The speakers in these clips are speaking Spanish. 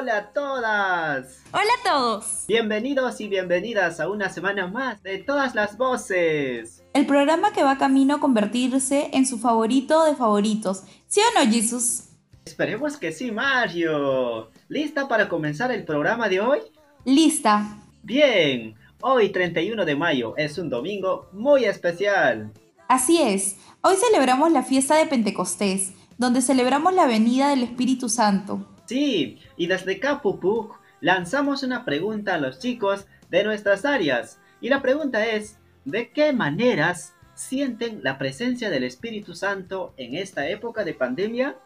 Hola a todas. Hola a todos. Bienvenidos y bienvenidas a una semana más de todas las voces. El programa que va camino a convertirse en su favorito de favoritos. ¿Sí o no, Jesus? Esperemos que sí, Mario. ¿Lista para comenzar el programa de hoy? Lista. Bien, hoy 31 de mayo es un domingo muy especial. Así es, hoy celebramos la fiesta de Pentecostés, donde celebramos la venida del Espíritu Santo. Sí, y desde Capupuk lanzamos una pregunta a los chicos de nuestras áreas. Y la pregunta es, ¿de qué maneras sienten la presencia del Espíritu Santo en esta época de pandemia?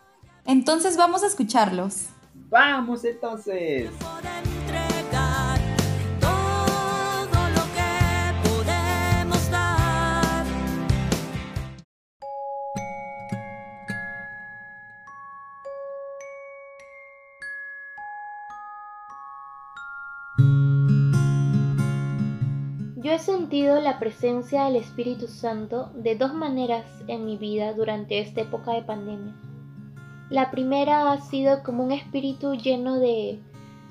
Entonces vamos a escucharlos. Vamos entonces. He sentido la presencia del Espíritu Santo de dos maneras en mi vida durante esta época de pandemia. La primera ha sido como un espíritu lleno de,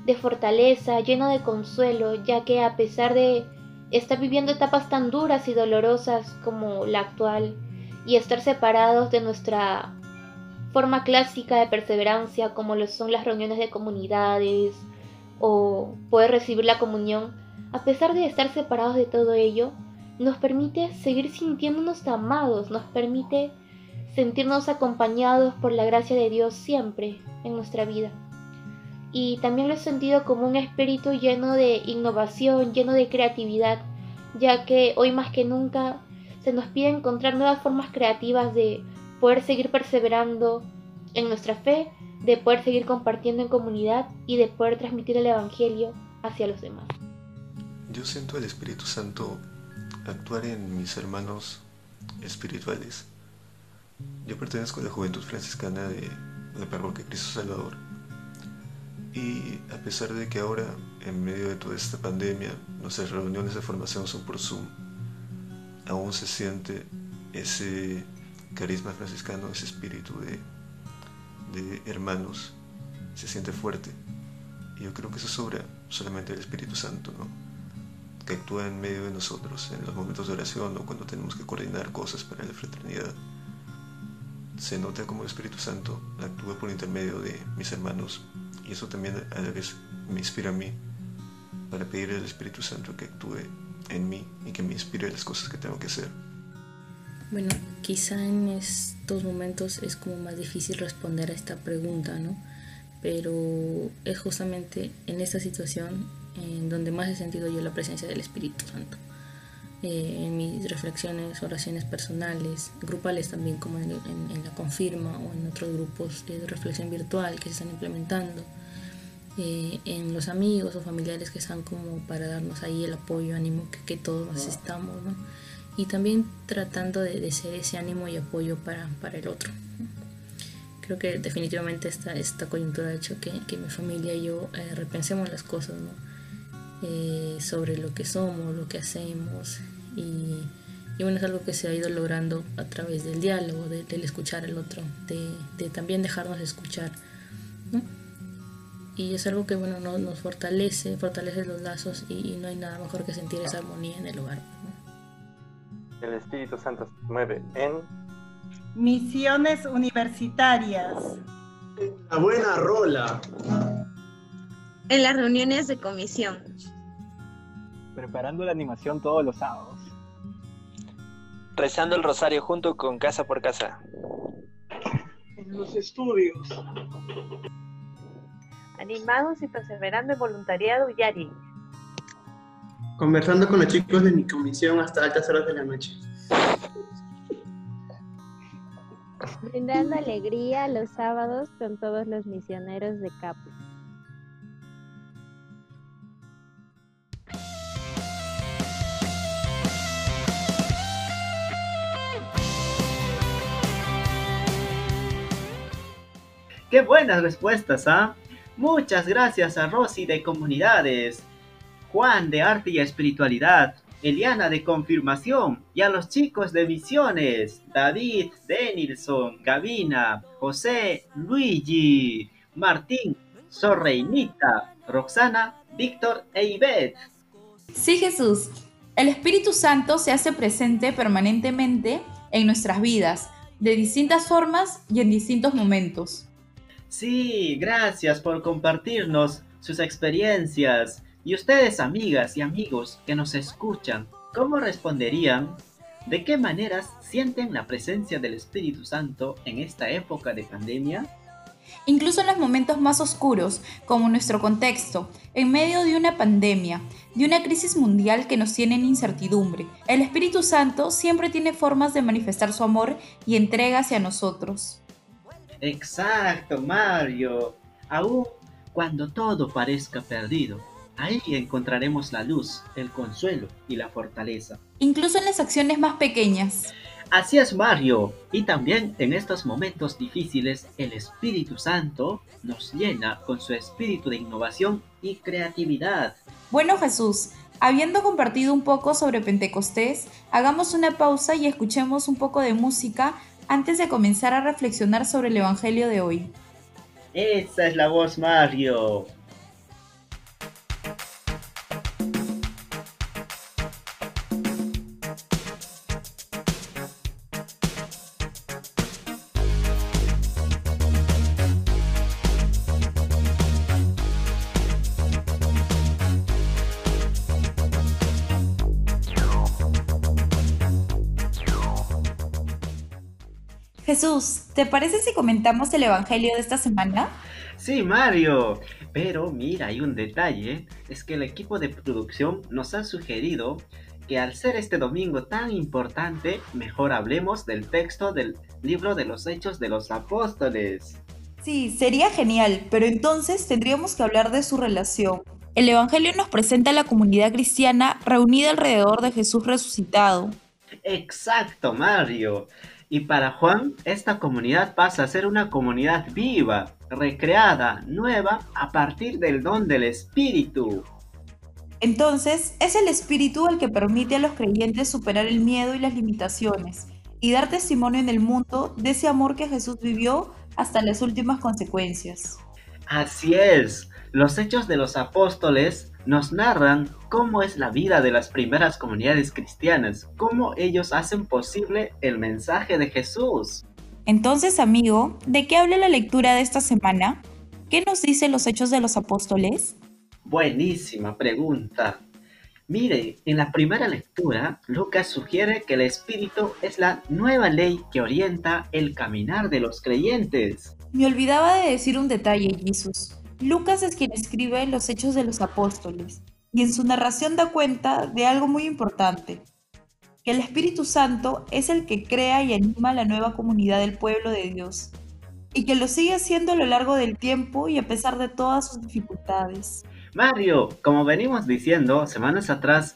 de fortaleza, lleno de consuelo, ya que a pesar de estar viviendo etapas tan duras y dolorosas como la actual y estar separados de nuestra forma clásica de perseverancia como lo son las reuniones de comunidades o poder recibir la comunión, a pesar de estar separados de todo ello, nos permite seguir sintiéndonos amados, nos permite sentirnos acompañados por la gracia de Dios siempre en nuestra vida. Y también lo he sentido como un espíritu lleno de innovación, lleno de creatividad, ya que hoy más que nunca se nos pide encontrar nuevas formas creativas de poder seguir perseverando en nuestra fe, de poder seguir compartiendo en comunidad y de poder transmitir el Evangelio hacia los demás. Yo siento el Espíritu Santo actuar en mis hermanos espirituales. Yo pertenezco a la Juventud Franciscana de la Parroquia Cristo Salvador. Y a pesar de que ahora, en medio de toda esta pandemia, nuestras reuniones de formación son por Zoom, aún se siente ese carisma franciscano, ese espíritu de, de hermanos, se siente fuerte. Y yo creo que eso sobra solamente el Espíritu Santo, ¿no? Que actúa en medio de nosotros en los momentos de oración o cuando tenemos que coordinar cosas para la fraternidad. Se nota como el Espíritu Santo actúa por intermedio de mis hermanos y eso también a la vez me inspira a mí para pedir al Espíritu Santo que actúe en mí y que me inspire las cosas que tengo que hacer. Bueno, quizá en estos momentos es como más difícil responder a esta pregunta, ¿no? Pero es justamente en esta situación en donde más he sentido yo la presencia del Espíritu Santo. Eh, en mis reflexiones, oraciones personales, grupales también, como en, la confirma o en otros grupos de reflexión virtual que se están implementando, eh, en los amigos o familiares que están como para darnos ahí el apoyo, ánimo que, que todos necesitamos, ¿no? y también tratando de, de, ser ese ánimo y apoyo para, para el otro. Creo que definitivamente esta, esta coyuntura ha hecho que, que mi familia y yo eh, repensemos las cosas, ¿no? Eh, sobre lo que somos, lo que hacemos y, y, bueno, es algo que se ha ido logrando a través del diálogo, de, del escuchar al otro, de, de, también dejarnos escuchar. ¿no? Y es algo que bueno, nos, nos fortalece, fortalece los lazos y, y, no hay nada mejor que sentir esa armonía en el hogar. ¿no? El Espíritu Santo se mueve en misiones universitarias. La buena rola. En las reuniones de comisión. Preparando la animación todos los sábados. Rezando el rosario junto con Casa por Casa. En los estudios. Animados y perseverando en voluntariado Yari. Conversando con los chicos de mi comisión hasta altas horas de la noche. Brindando alegría los sábados con todos los misioneros de Capu. ¡Qué buenas respuestas, ah! Muchas gracias a Rosy de Comunidades, Juan de Arte y Espiritualidad, Eliana de Confirmación y a los chicos de Misiones, David, Denilson, Gavina, José, Luigi, Martín, Sorreinita, Roxana, Víctor e Ivette. Sí, Jesús. El Espíritu Santo se hace presente permanentemente en nuestras vidas, de distintas formas y en distintos momentos. Sí, gracias por compartirnos sus experiencias. Y ustedes, amigas y amigos que nos escuchan, ¿cómo responderían? ¿De qué maneras sienten la presencia del Espíritu Santo en esta época de pandemia? Incluso en los momentos más oscuros, como nuestro contexto, en medio de una pandemia, de una crisis mundial que nos tiene en incertidumbre, el Espíritu Santo siempre tiene formas de manifestar su amor y entrega hacia nosotros. Exacto, Mario. Aún cuando todo parezca perdido, ahí encontraremos la luz, el consuelo y la fortaleza. Incluso en las acciones más pequeñas. Así es, Mario. Y también en estos momentos difíciles, el Espíritu Santo nos llena con su espíritu de innovación y creatividad. Bueno, Jesús, habiendo compartido un poco sobre Pentecostés, hagamos una pausa y escuchemos un poco de música antes de comenzar a reflexionar sobre el Evangelio de hoy. Esa es la voz, Mario. Jesús, ¿te parece si comentamos el Evangelio de esta semana? Sí, Mario. Pero mira, hay un detalle. Es que el equipo de producción nos ha sugerido que al ser este domingo tan importante, mejor hablemos del texto del libro de los Hechos de los Apóstoles. Sí, sería genial, pero entonces tendríamos que hablar de su relación. El Evangelio nos presenta a la comunidad cristiana reunida alrededor de Jesús resucitado. Exacto, Mario. Y para Juan, esta comunidad pasa a ser una comunidad viva, recreada, nueva, a partir del don del Espíritu. Entonces, es el Espíritu el que permite a los creyentes superar el miedo y las limitaciones y dar testimonio en el mundo de ese amor que Jesús vivió hasta las últimas consecuencias. Así es, los hechos de los apóstoles nos narran cómo es la vida de las primeras comunidades cristianas, cómo ellos hacen posible el mensaje de Jesús. Entonces, amigo, ¿de qué habla la lectura de esta semana? ¿Qué nos dice los hechos de los apóstoles? Buenísima pregunta. Mire, en la primera lectura, Lucas sugiere que el Espíritu es la nueva ley que orienta el caminar de los creyentes. Me olvidaba de decir un detalle, Jesús. Lucas es quien escribe los hechos de los apóstoles y en su narración da cuenta de algo muy importante, que el Espíritu Santo es el que crea y anima la nueva comunidad del pueblo de Dios y que lo sigue haciendo a lo largo del tiempo y a pesar de todas sus dificultades. Mario, como venimos diciendo semanas atrás,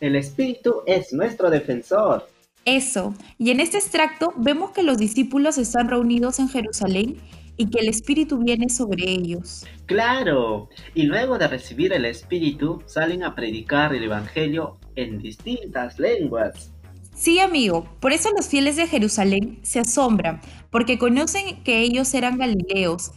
el Espíritu es nuestro defensor. Eso, y en este extracto vemos que los discípulos están reunidos en Jerusalén y que el Espíritu viene sobre ellos. Claro, y luego de recibir el Espíritu salen a predicar el Evangelio en distintas lenguas. Sí, amigo, por eso los fieles de Jerusalén se asombran, porque conocen que ellos eran galileos,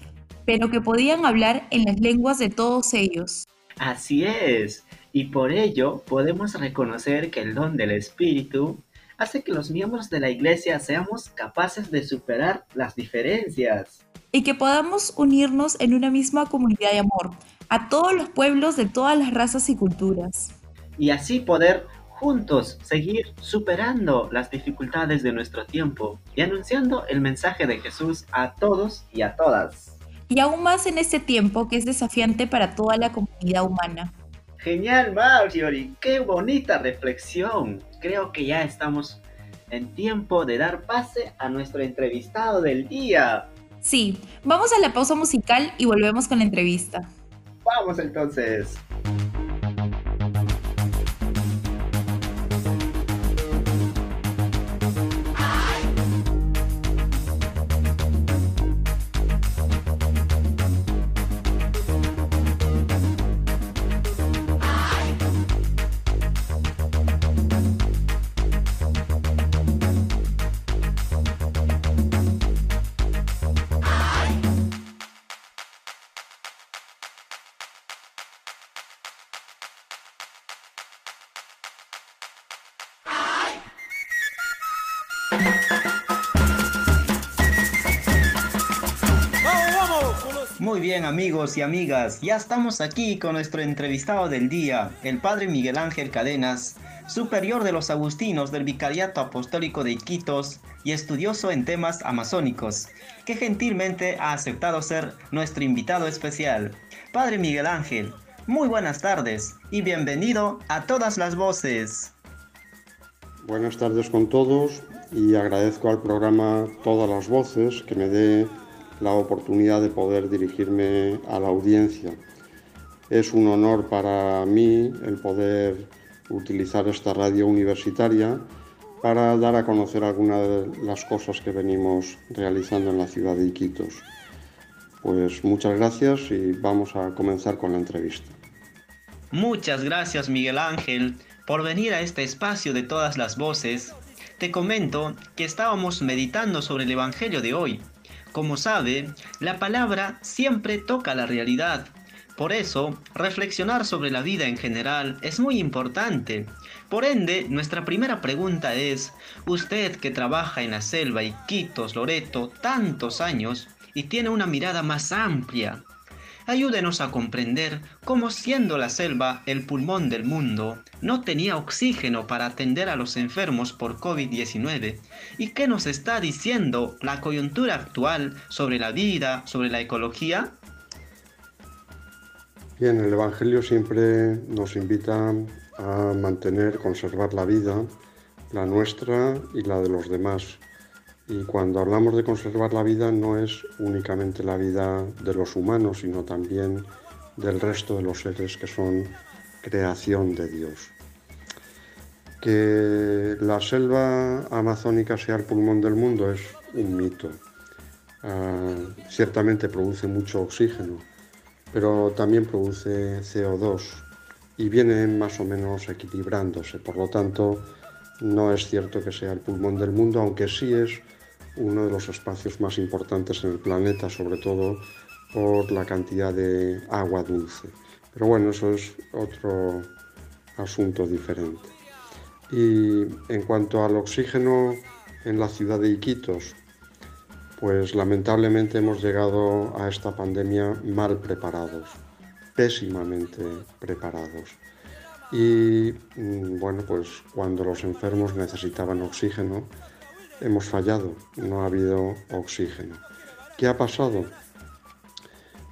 pero que podían hablar en las lenguas de todos ellos. Así es, y por ello podemos reconocer que el don del Espíritu hace que los miembros de la iglesia seamos capaces de superar las diferencias y que podamos unirnos en una misma comunidad de amor a todos los pueblos de todas las razas y culturas. Y así poder juntos seguir superando las dificultades de nuestro tiempo y anunciando el mensaje de Jesús a todos y a todas. Y aún más en este tiempo que es desafiante para toda la comunidad humana. Genial, Marjorie, qué bonita reflexión. Creo que ya estamos en tiempo de dar pase a nuestro entrevistado del día. Sí, vamos a la pausa musical y volvemos con la entrevista. Vamos entonces. Amigos y amigas, ya estamos aquí con nuestro entrevistado del día, el Padre Miguel Ángel Cadenas, superior de los agustinos del Vicariato Apostólico de Iquitos y estudioso en temas amazónicos, que gentilmente ha aceptado ser nuestro invitado especial. Padre Miguel Ángel, muy buenas tardes y bienvenido a todas las voces. Buenas tardes con todos y agradezco al programa Todas las Voces que me dé la oportunidad de poder dirigirme a la audiencia. Es un honor para mí el poder utilizar esta radio universitaria para dar a conocer algunas de las cosas que venimos realizando en la ciudad de Iquitos. Pues muchas gracias y vamos a comenzar con la entrevista. Muchas gracias Miguel Ángel por venir a este espacio de todas las voces. Te comento que estábamos meditando sobre el Evangelio de hoy como sabe, la palabra siempre toca la realidad. Por eso, reflexionar sobre la vida en general es muy importante. Por ende, nuestra primera pregunta es, usted que trabaja en la selva y Quitos, Loreto, tantos años y tiene una mirada más amplia, ayúdenos a comprender cómo siendo la selva el pulmón del mundo, no tenía oxígeno para atender a los enfermos por COVID-19 y qué nos está diciendo la coyuntura actual sobre la vida, sobre la ecología. Bien, el Evangelio siempre nos invita a mantener, conservar la vida, la nuestra y la de los demás. Y cuando hablamos de conservar la vida no es únicamente la vida de los humanos, sino también del resto de los seres que son creación de Dios. Que la selva amazónica sea el pulmón del mundo es un mito. Ah, ciertamente produce mucho oxígeno, pero también produce CO2 y viene más o menos equilibrándose. Por lo tanto, no es cierto que sea el pulmón del mundo, aunque sí es uno de los espacios más importantes en el planeta, sobre todo por la cantidad de agua dulce. Pero bueno, eso es otro asunto diferente. Y en cuanto al oxígeno en la ciudad de Iquitos, pues lamentablemente hemos llegado a esta pandemia mal preparados, pésimamente preparados. Y mm, bueno, pues cuando los enfermos necesitaban oxígeno, hemos fallado, no ha habido oxígeno. ¿Qué ha pasado?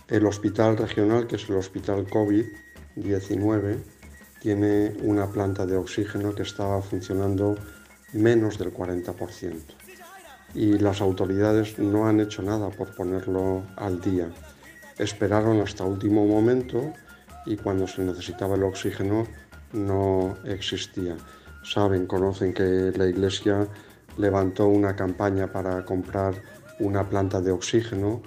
El hospital regional, que es el hospital COVID-19, tiene una planta de oxígeno que estaba funcionando menos del 40%. Y las autoridades no han hecho nada por ponerlo al día. Esperaron hasta último momento y cuando se necesitaba el oxígeno no existía. Saben, conocen que la Iglesia levantó una campaña para comprar una planta de oxígeno.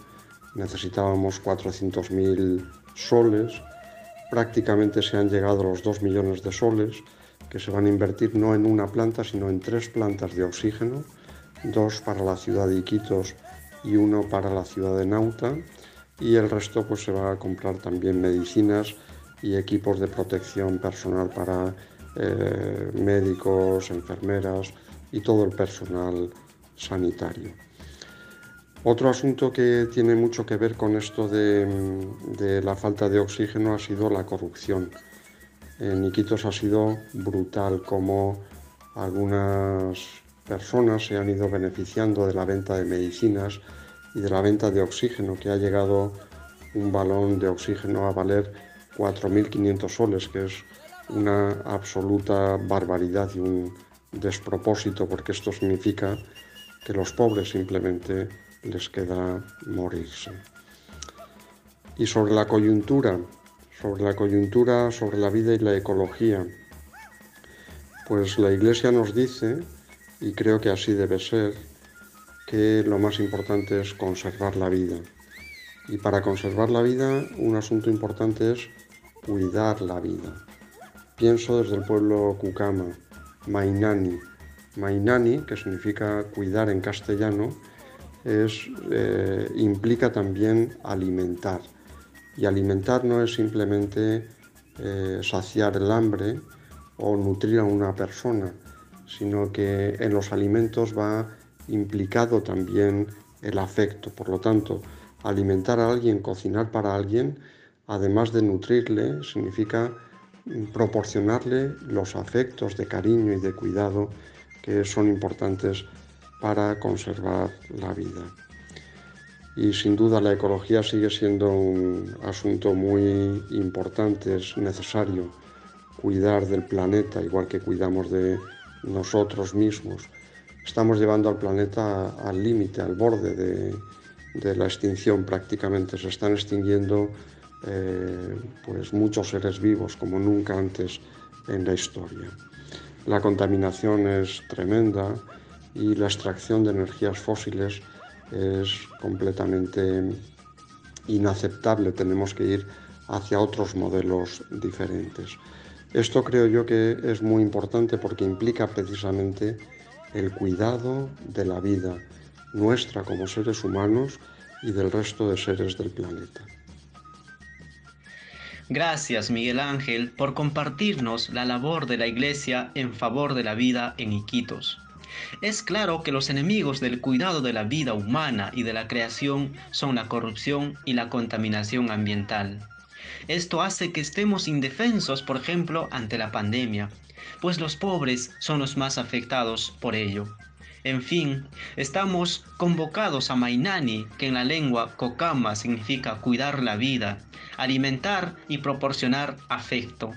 Necesitábamos 400.000 soles. Prácticamente se han llegado los 2 millones de soles que se van a invertir no en una planta, sino en tres plantas de oxígeno, dos para la ciudad de Iquitos y uno para la ciudad de Nauta. Y el resto pues se va a comprar también medicinas y equipos de protección personal para eh, médicos, enfermeras, y todo el personal sanitario. Otro asunto que tiene mucho que ver con esto de, la falta de oxígeno ha sido la corrupción. En Iquitos ha sido brutal como algunas personas se han ido beneficiando de la venta de medicinas y de la venta de oxígeno, que ha llegado un balón de oxígeno a valer 4.500 soles, que es una absoluta barbaridad y un, despropósito porque esto significa que los pobres simplemente les queda morirse. Y sobre la coyuntura, sobre la coyuntura, sobre la vida y la ecología, pues la Iglesia nos dice, y creo que así debe ser, que lo más importante es conservar la vida. Y para conservar la vida, un asunto importante es cuidar la vida. Pienso desde el pueblo Cucama, Mainani. Mainani, que significa cuidar en castellano, es, eh, implica también alimentar. Y alimentar no es simplemente eh, saciar el hambre o nutrir a una persona, sino que en los alimentos va implicado también el afecto. Por lo tanto, Alimentar a alguien, cocinar para alguien, además de nutrirle, significa proporcionarle los afectos de cariño y de cuidado que son importantes para conservar la vida. Y sin duda la ecología sigue siendo un asunto muy importante, es necesario cuidar del planeta igual que cuidamos de nosotros mismos. Estamos llevando al planeta al límite, al borde de, la extinción prácticamente. Se están extinguiendo eh, pues muchos seres vivos como nunca antes en la historia. La contaminación es tremenda y la extracción de energías fósiles es completamente inaceptable. Tenemos que ir hacia otros modelos diferentes. Esto creo yo que es muy importante porque implica precisamente el cuidado de la vida nuestra como seres humanos y del resto de seres del planeta. Gracias Miguel Ángel por compartirnos la labor de la Iglesia en favor de la vida en Iquitos. Es claro que los enemigos del cuidado de la vida humana y de la creación son la corrupción y la contaminación ambiental. Esto hace que estemos indefensos, por ejemplo, ante la pandemia, pues los pobres son los más afectados por ello. En fin, estamos convocados a Mainani, que en la lengua Kokama significa cuidar la vida, alimentar y proporcionar afecto.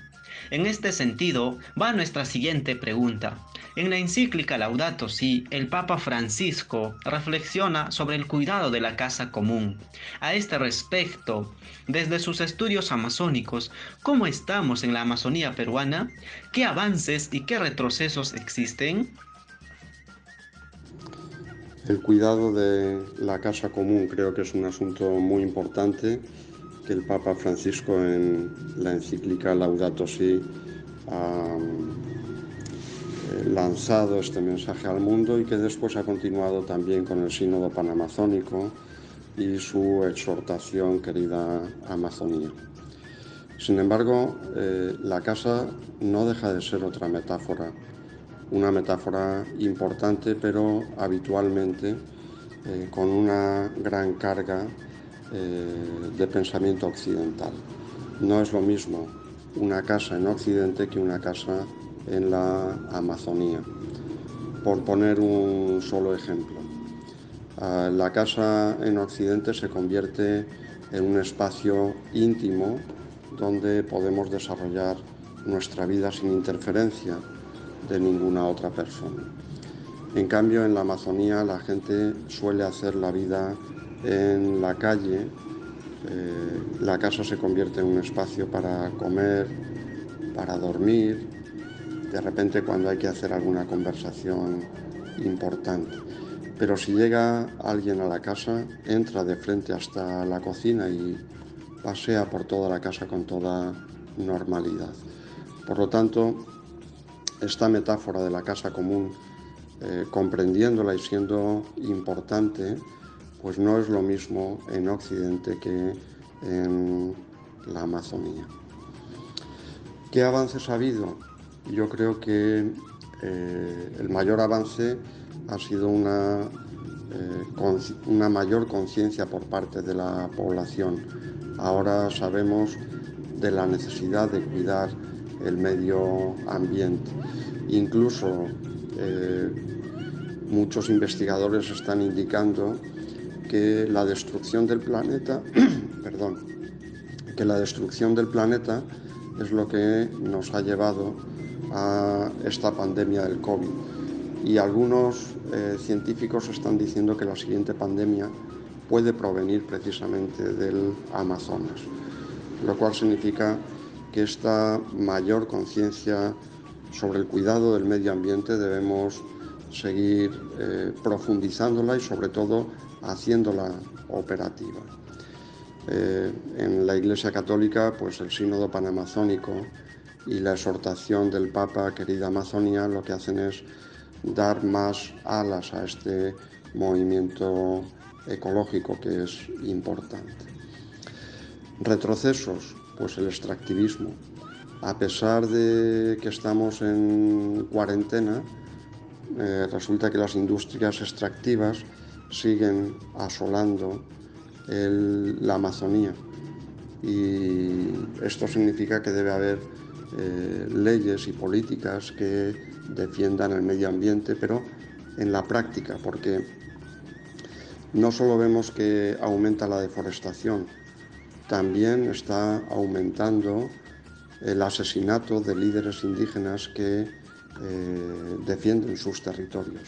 En este sentido, va nuestra siguiente pregunta. En la encíclica Laudato Si, el Papa Francisco reflexiona sobre el cuidado de la casa común. A este respecto, desde sus estudios amazónicos, ¿cómo estamos en la Amazonía peruana? ¿Qué avances y qué retrocesos existen? El cuidado de la casa común creo que es un asunto muy importante que el Papa Francisco en la encíclica Laudato Si ha eh, lanzado este mensaje al mundo y que después ha continuado también con el Sínodo Panamazónico y su exhortación querida Amazonía. Sin embargo, eh, la casa no deja de ser otra metáfora, una metáfora importante pero habitualmente eh, con una gran carga eh, de pensamiento occidental. No es lo mismo una casa en Occidente que una casa en la Amazonía. Por poner un solo ejemplo, ah, la casa en Occidente se convierte en un espacio íntimo donde podemos desarrollar nuestra vida sin interferencia de ninguna otra persona. En cambio, en la Amazonía la gente suele hacer la vida en la calle eh, la casa se convierte en un espacio para comer, para dormir, de repente cuando hay que hacer alguna conversación importante. Pero si llega alguien a la casa, entra de frente hasta la cocina y pasea por toda la casa con toda normalidad. Por lo tanto, esta metáfora de la casa común, eh, comprendiéndola y siendo importante, pues no es lo mismo en Occidente que en la Amazonía. ¿Qué avances ha habido? Yo creo que eh, el mayor avance ha sido una, eh, una mayor conciencia por parte de la población. Ahora sabemos de la necesidad de cuidar el medio ambiente. Incluso eh, muchos investigadores están indicando que la destrucción del planeta, perdón, que la destrucción del planeta es lo que nos ha llevado a esta pandemia del COVID. Y algunos eh, científicos están diciendo que la siguiente pandemia puede provenir precisamente del Amazonas, lo cual significa que esta mayor conciencia sobre el cuidado del medio ambiente debemos seguir eh, profundizándola y sobre todo haciéndola operativa. Eh, en la Iglesia Católica, pues el Sínodo Panamazónico y la exhortación del Papa Querida Amazonía lo que hacen es dar más alas a este movimiento ecológico que es importante. Retrocesos, pues el extractivismo. A pesar de que estamos en cuarentena, eh, resulta que las industrias extractivas siguen asolando la Amazonía. Y esto significa que debe haber eh, leyes y políticas que defiendan el medio ambiente, pero en la práctica, porque no solo vemos que aumenta la deforestación, también está aumentando el asesinato de líderes indígenas que eh, defienden sus territorios.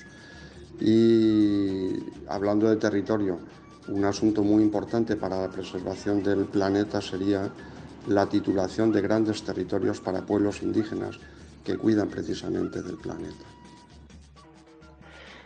Y hablando de territorio, un asunto muy importante para la preservación del planeta sería la titulación de grandes territorios para pueblos indígenas que cuidan precisamente del planeta.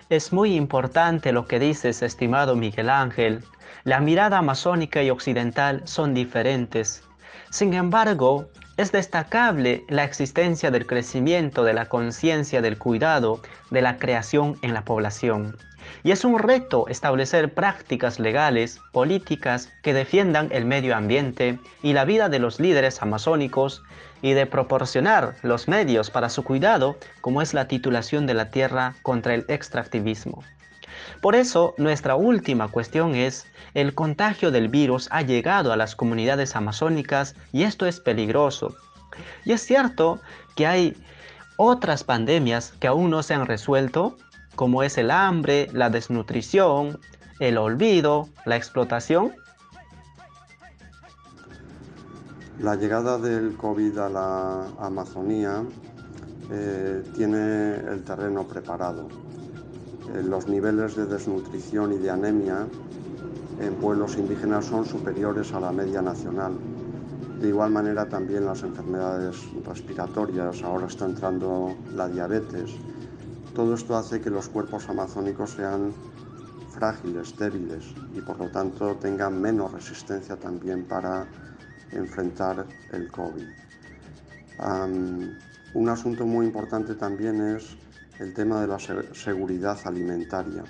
Es muy importante lo que dices, estimado Miguel Ángel. La mirada amazónica y occidental son diferentes. Sin embargo, es destacable la existencia del crecimiento de la conciencia del cuidado de la creación en la población. Y es un reto establecer prácticas legales, políticas que defiendan el medio ambiente y la vida de los líderes amazónicos y de proporcionar los medios para su cuidado, como es la titulación de la tierra contra el extractivismo. Por eso, nuestra última cuestión es, el contagio del virus ha llegado a las comunidades amazónicas y esto es peligroso. Y es cierto que hay otras pandemias que aún no se han resuelto, como es el hambre, la desnutrición, el olvido, la explotación La llegada del COVID a la Amazonía eh, tiene el terreno preparado. Eh, los niveles de desnutrición y de anemia en pueblos indígenas son superiores a la media nacional. De igual manera también las enfermedades respiratorias, ahora está entrando la diabetes. Todo esto hace que los cuerpos amazónicos sean frágiles, débiles y por lo tanto tengan menos resistencia también para enfrentar el COVID. un asunto muy importante también es el tema de la seguridad alimentaria.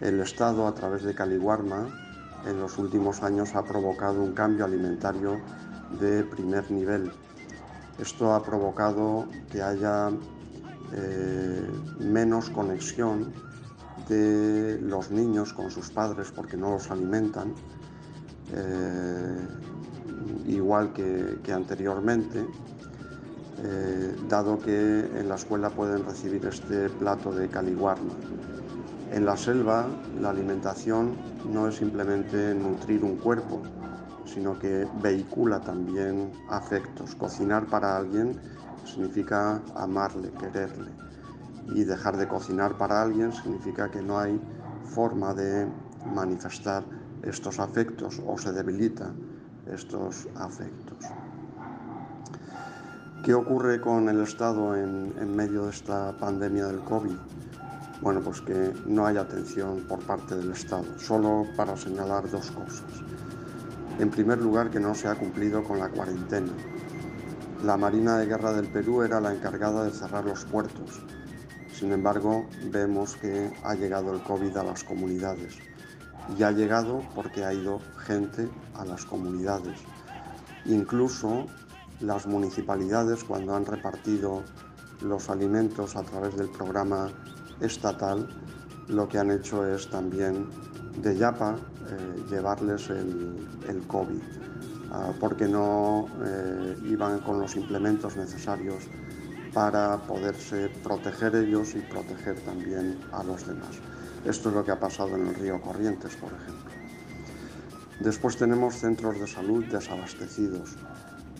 El Estado, a través de Caliwarma, en los últimos años ha provocado un cambio alimentario de primer nivel. Esto ha provocado que haya eh, menos conexión de los niños con sus padres porque no los alimentan. Eh, igual que, anteriormente, eh, dado que en la escuela pueden recibir este plato de caliguarma. En la selva la alimentación no es simplemente nutrir un cuerpo, sino que vehicula también afectos. Cocinar para alguien significa amarle, quererle. Y dejar de cocinar para alguien significa que no hay forma de manifestar estos afectos o se debilita estos afectos. ¿Qué ocurre con el Estado en, medio de esta pandemia del COVID? Bueno, pues que no hay atención por parte del Estado, solo para señalar dos cosas. En primer lugar, que no se ha cumplido con la cuarentena. La Marina de Guerra del Perú era la encargada de cerrar los puertos. Sin embargo, vemos que ha llegado el COVID a las comunidades y ha llegado porque ha ido gente a las comunidades. Incluso las municipalidades cuando han repartido los alimentos a través del programa estatal, lo que han hecho es también de Yapa eh, llevarles el, COVID, ah, porque no eh, iban con los implementos necesarios para poderse proteger ellos y proteger también a los demás. Esto es lo que ha pasado en el río Corrientes, por ejemplo. Después tenemos centros de salud desabastecidos,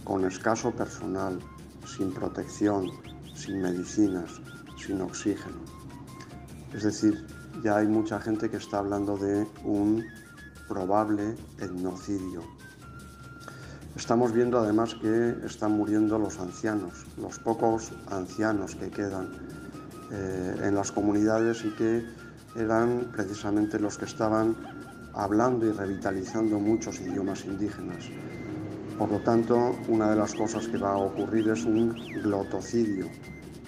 con escaso personal, sin protección, sin medicinas, sin oxígeno. Es decir, ya hay mucha gente que está hablando de un probable etnocidio. Estamos viendo además que están muriendo los ancianos, los pocos ancianos que quedan eh, en las comunidades y que eran precisamente los que estaban hablando y revitalizando muchos idiomas indígenas. Por lo tanto, una de las cosas que va a ocurrir es un glotocidio,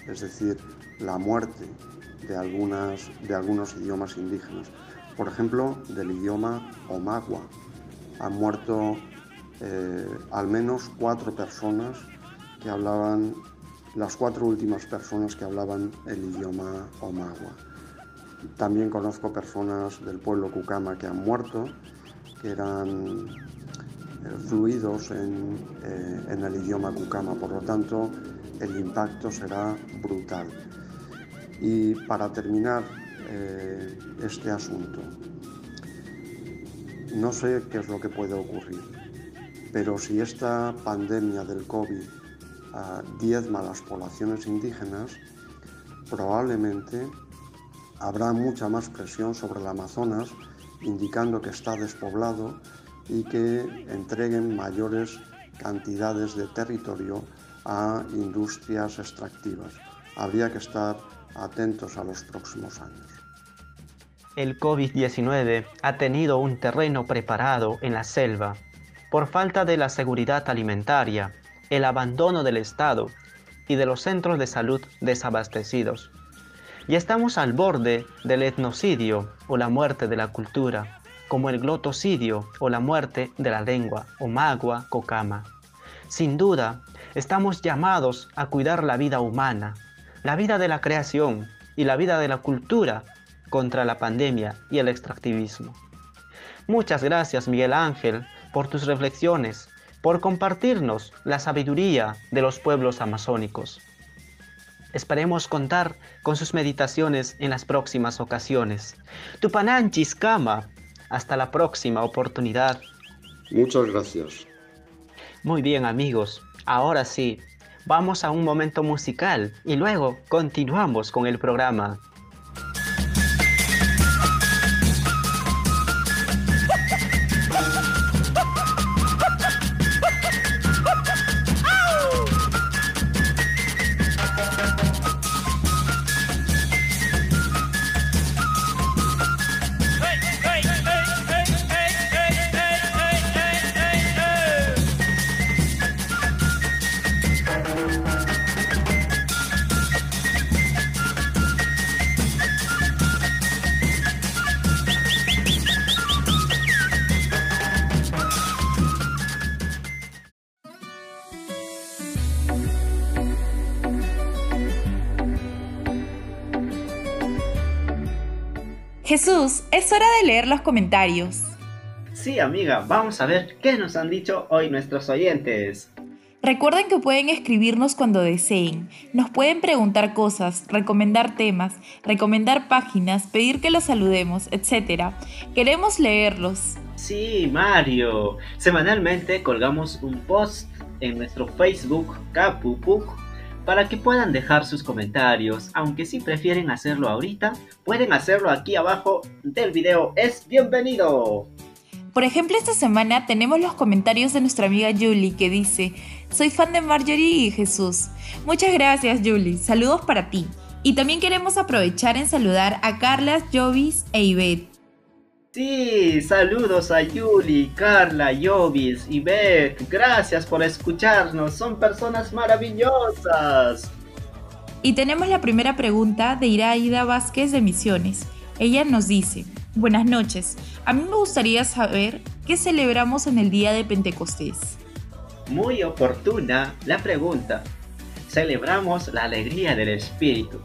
es decir, la muerte de, algunas, de algunos idiomas indígenas. Por ejemplo, del idioma Omagua. Han muerto eh, al menos cuatro personas que hablaban, las cuatro últimas personas que hablaban el idioma Omagua. También conozco personas del pueblo Cucama que han muerto, que eran fluidos en, en el idioma cucama, por lo tanto el impacto será brutal. Y para terminar eh, este asunto, no sé qué es lo que puede ocurrir, pero si esta pandemia del COVID diezma a las poblaciones indígenas, probablemente habrá mucha más presión sobre el Amazonas, indicando que está despoblado y que entreguen mayores cantidades de territorio a industrias extractivas. Habría que estar atentos a los próximos años. El COVID-19 ha tenido un terreno preparado en la selva por falta de la seguridad alimentaria, el abandono del Estado y de los centros de salud desabastecidos. Y estamos al borde del etnocidio o la muerte de la cultura, como el glotocidio o la muerte de la lengua o magua cocama. Sin duda, estamos llamados a cuidar la vida humana, la vida de la creación y la vida de la cultura contra la pandemia y el extractivismo. Muchas gracias Miguel Ángel por tus reflexiones, por compartirnos la sabiduría de los pueblos amazónicos. Esperemos contar con sus meditaciones en las próximas ocasiones. Tupananchis Kama. Hasta la próxima oportunidad. Muchas gracias. Muy bien amigos, ahora sí, vamos a un momento musical y luego continuamos con el programa. Jesús, es hora de leer los comentarios. Sí, amiga, vamos a ver qué nos han dicho hoy nuestros oyentes. Recuerden que pueden escribirnos cuando deseen. Nos pueden preguntar cosas, recomendar temas, recomendar páginas, pedir que los saludemos, etc. Queremos leerlos. Sí, Mario. Semanalmente colgamos un post en nuestro Facebook Capupuk para que puedan dejar sus comentarios, aunque si prefieren hacerlo ahorita, pueden hacerlo aquí abajo del video. Es bienvenido. Por ejemplo, esta semana tenemos los comentarios de nuestra amiga Julie que dice, soy fan de Marjorie y Jesús. Muchas gracias Julie, saludos para ti. Y también queremos aprovechar en saludar a Carlas, Jovis e Ivette. Sí, saludos a Yuli, Carla, Jovis y Beth. Gracias por escucharnos, son personas maravillosas. Y tenemos la primera pregunta de Iraida Vázquez de Misiones. Ella nos dice, buenas noches, a mí me gustaría saber qué celebramos en el día de Pentecostés. Muy oportuna la pregunta. Celebramos la alegría del Espíritu,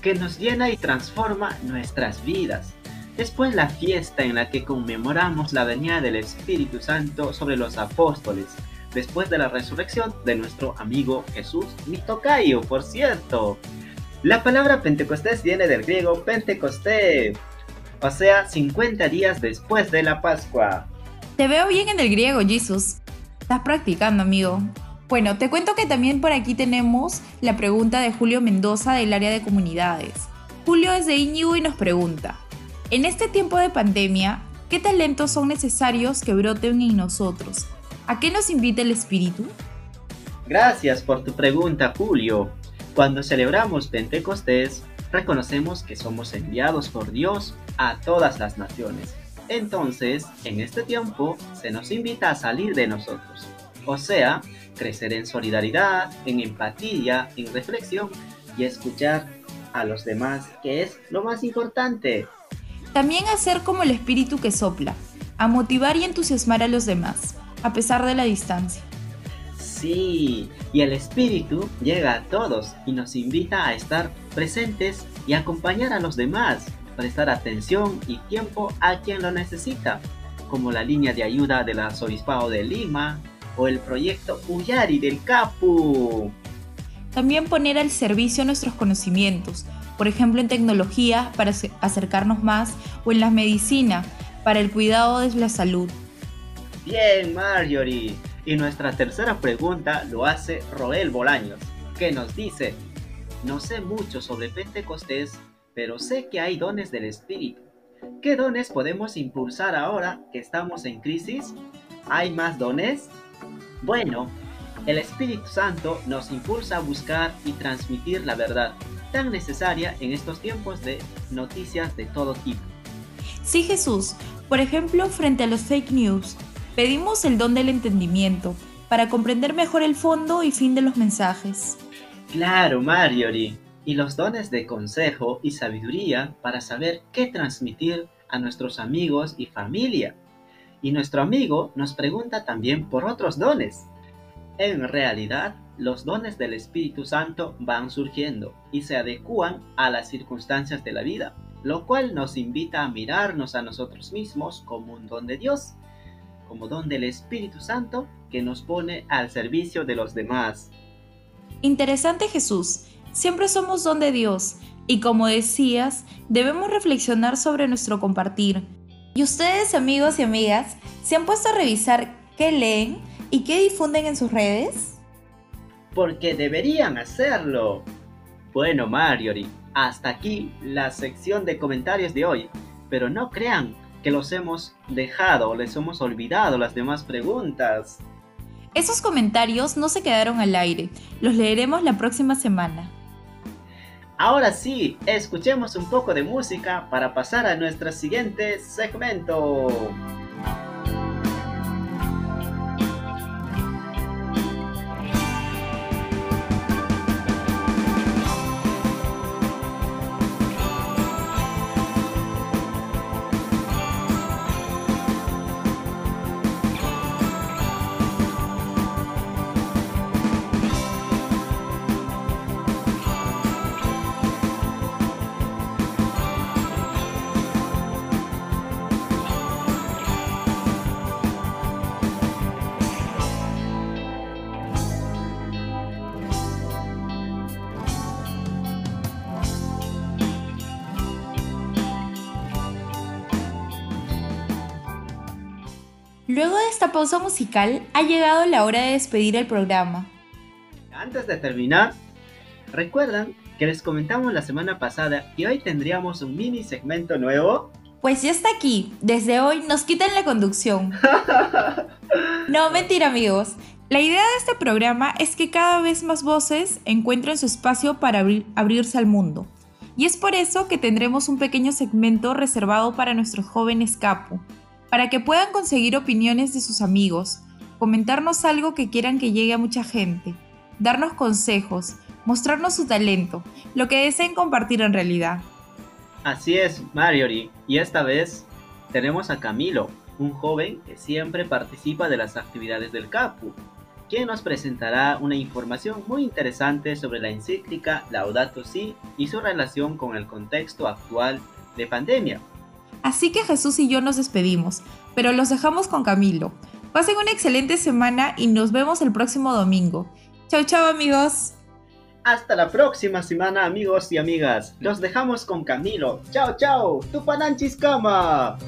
que nos llena y transforma nuestras vidas Después la fiesta en la que conmemoramos la venida del Espíritu Santo sobre los apóstoles, después de la resurrección de nuestro amigo Jesús, mi tocayo, por cierto. La palabra Pentecostés viene del griego Pentecosté, o sea, 50 días después de la Pascua. Te veo bien en el griego, Jesús. Estás practicando, amigo. Bueno, te cuento que también por aquí tenemos la pregunta de Julio Mendoza del área de comunidades. Julio es de Iñigo y nos pregunta, en este tiempo de pandemia, ¿qué talentos son necesarios que broten en nosotros? ¿A qué nos invita el Espíritu? Gracias por tu pregunta, Julio. Cuando celebramos Pentecostés, reconocemos que somos enviados por Dios a todas las naciones. Entonces, en este tiempo, se nos invita a salir de nosotros. O sea, crecer en solidaridad, en empatía, en reflexión y escuchar a los demás, que es lo más importante. También hacer como el espíritu que sopla, a motivar y entusiasmar a los demás, a pesar de la distancia. Sí, y el espíritu llega a todos y nos invita a estar presentes y acompañar a los demás, prestar atención y tiempo a quien lo necesita. como la línea de ayuda del Arzobispado de Lima o el proyecto Uyari del Capu. También poner al servicio nuestros conocimientos, por ejemplo en tecnología para acercarnos más o en la medicina para el cuidado de la salud. Bien, Marjorie. Y nuestra tercera pregunta lo hace Roel Bolaños, que nos dice, no sé mucho sobre Pentecostés, pero sé que hay dones del Espíritu. ¿Qué dones podemos impulsar ahora que estamos en crisis? ¿Hay más dones? Bueno, el Espíritu Santo nos impulsa a buscar y transmitir la verdad, tan necesaria en estos tiempos de noticias de todo tipo. Sí, Jesús. Por ejemplo, frente a los fake news, pedimos el don del entendimiento para comprender mejor el fondo y fin de los mensajes. Claro, Marjorie. Y los dones de consejo y sabiduría para saber qué transmitir a nuestros amigos y familia. Y nuestro amigo nos pregunta también por otros dones. En realidad, los dones del Espíritu Santo van surgiendo y se adecúan a las circunstancias de la vida, lo cual nos invita a mirarnos a nosotros mismos como un don de Dios, como don del Espíritu Santo que nos pone al servicio de los demás. Interesante Jesús, siempre somos don de Dios y como decías, debemos reflexionar sobre nuestro compartir. ¿Y ustedes amigos y amigas se han puesto a revisar qué leen y qué difunden en sus redes? Porque deberían hacerlo. Bueno, Marjorie, hasta aquí la sección de comentarios de hoy, pero no crean que los hemos dejado o les hemos olvidado las demás preguntas. Esos comentarios no se quedaron al aire, los leeremos la próxima semana. Ahora sí, escuchemos un poco de música para pasar a nuestro siguiente segmento. Pausa musical, ha llegado la hora de despedir el programa. Antes de terminar, ¿recuerdan que les comentamos la semana pasada que hoy tendríamos un mini segmento nuevo? Pues ya está aquí. Desde hoy nos quitan la conducción. no, mentira amigos. La idea de este programa es que cada vez más voces encuentren su espacio para abrirse al mundo. Y es por eso que tendremos un pequeño segmento reservado para nuestros jóvenes capo para que puedan conseguir opiniones de sus amigos, comentarnos algo que quieran que llegue a mucha gente, darnos consejos, mostrarnos su talento, lo que deseen compartir en realidad. Así es, Marjorie, y esta vez tenemos a Camilo, un joven que siempre participa de las actividades del CAPU, quien nos presentará una información muy interesante sobre la encíclica Laudato Si y su relación con el contexto actual de pandemia. Así que Jesús y yo nos despedimos, pero los dejamos con Camilo. Pasen una excelente semana y nos vemos el próximo domingo. Chao, chao amigos. Hasta la próxima semana amigos y amigas. Los dejamos con Camilo. Chao, chao. Tupananchiscama.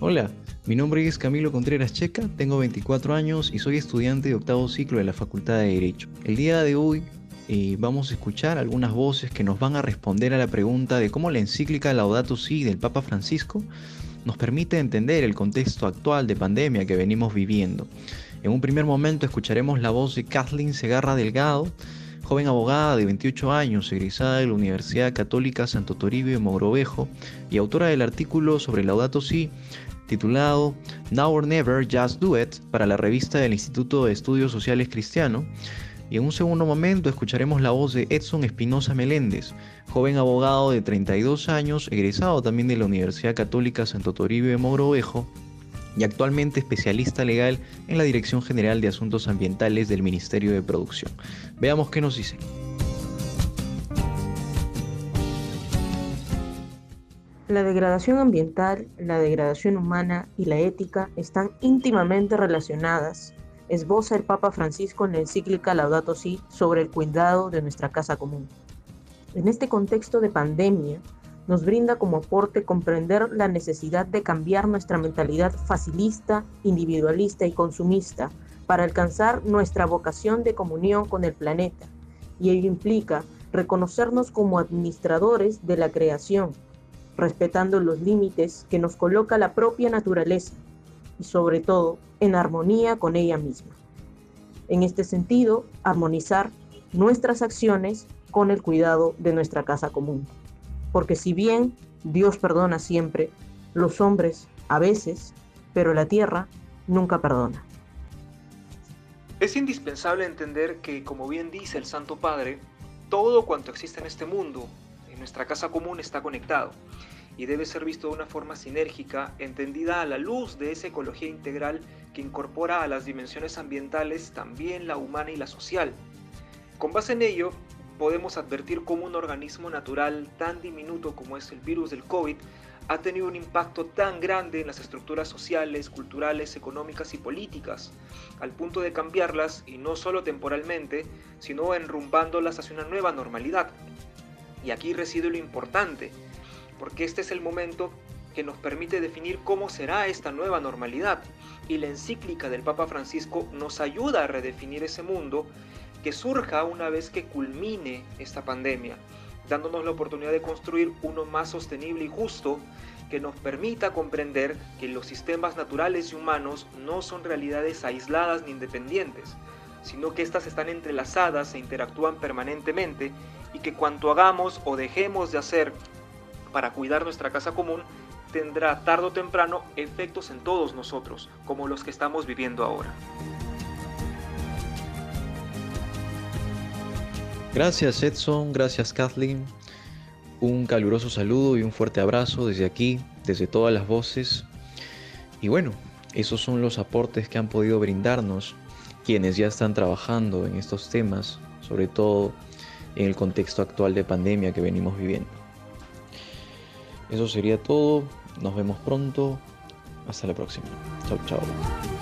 Hola, mi nombre es Camilo Contreras Checa, tengo 24 años y soy estudiante de octavo ciclo de la Facultad de Derecho. El día de hoy eh, vamos a escuchar algunas voces que nos van a responder a la pregunta de cómo la encíclica Laudato Si del Papa Francisco nos permite entender el contexto actual de pandemia que venimos viviendo. En un primer momento escucharemos la voz de Kathleen Segarra Delgado, joven abogada de 28 años, egresada de la Universidad Católica Santo Toribio de Mogrovejo y autora del artículo sobre Laudato Si, titulado Now or Never, Just Do It, para la revista del Instituto de Estudios Sociales Cristiano. Y en un segundo momento escucharemos la voz de Edson Espinosa Meléndez, joven abogado de 32 años, egresado también de la Universidad Católica Santo Toribio de Mogrovejo y actualmente especialista legal en la Dirección General de Asuntos Ambientales del Ministerio de Producción. Veamos qué nos dice. La degradación ambiental, la degradación humana y la ética están íntimamente relacionadas, esboza el Papa Francisco en la encíclica Laudato Si sobre el cuidado de nuestra casa común. En este contexto de pandemia, nos brinda como aporte comprender la necesidad de cambiar nuestra mentalidad facilista, individualista y consumista para alcanzar nuestra vocación de comunión con el planeta. Y ello implica reconocernos como administradores de la creación, respetando los límites que nos coloca la propia naturaleza y sobre todo en armonía con ella misma. En este sentido, armonizar nuestras acciones con el cuidado de nuestra casa común porque si bien Dios perdona siempre, los hombres a veces, pero la tierra nunca perdona. Es indispensable entender que, como bien dice el Santo Padre, todo cuanto existe en este mundo, nuestra casa común, está conectado y debe ser visto de una forma sinérgica, entendida a la luz de esa ecología integral que incorpora a las dimensiones ambientales también la humana y la social. Con base en ello, podemos advertir cómo un organismo natural tan diminuto como es el virus del COVID ha tenido un impacto tan grande en las estructuras sociales, culturales, económicas y políticas, al punto de cambiarlas, y no solo temporalmente, sino enrumbándolas hacia una nueva normalidad. Y aquí reside lo importante, porque este es el momento que nos permite definir cómo será esta nueva normalidad, y la encíclica del Papa Francisco nos ayuda a redefinir ese mundo que surja una vez que culmine esta pandemia, dándonos la oportunidad de construir uno más sostenible y justo que nos permita comprender que los sistemas naturales y humanos no son realidades aisladas ni independientes, sino que éstas están entrelazadas e interactúan permanentemente y que cuanto hagamos o dejemos de hacer para cuidar nuestra casa común tendrá tarde o temprano efectos en todos nosotros, como los que estamos viviendo ahora. Gracias Edson, gracias Kathleen. Un caluroso saludo y un fuerte abrazo desde aquí, desde todas las voces. Y bueno, esos son los aportes que han podido brindarnos quienes ya están trabajando en estos temas, sobre todo en el contexto actual de pandemia que venimos viviendo. Eso sería todo, nos vemos pronto, hasta la próxima. Chao, chao.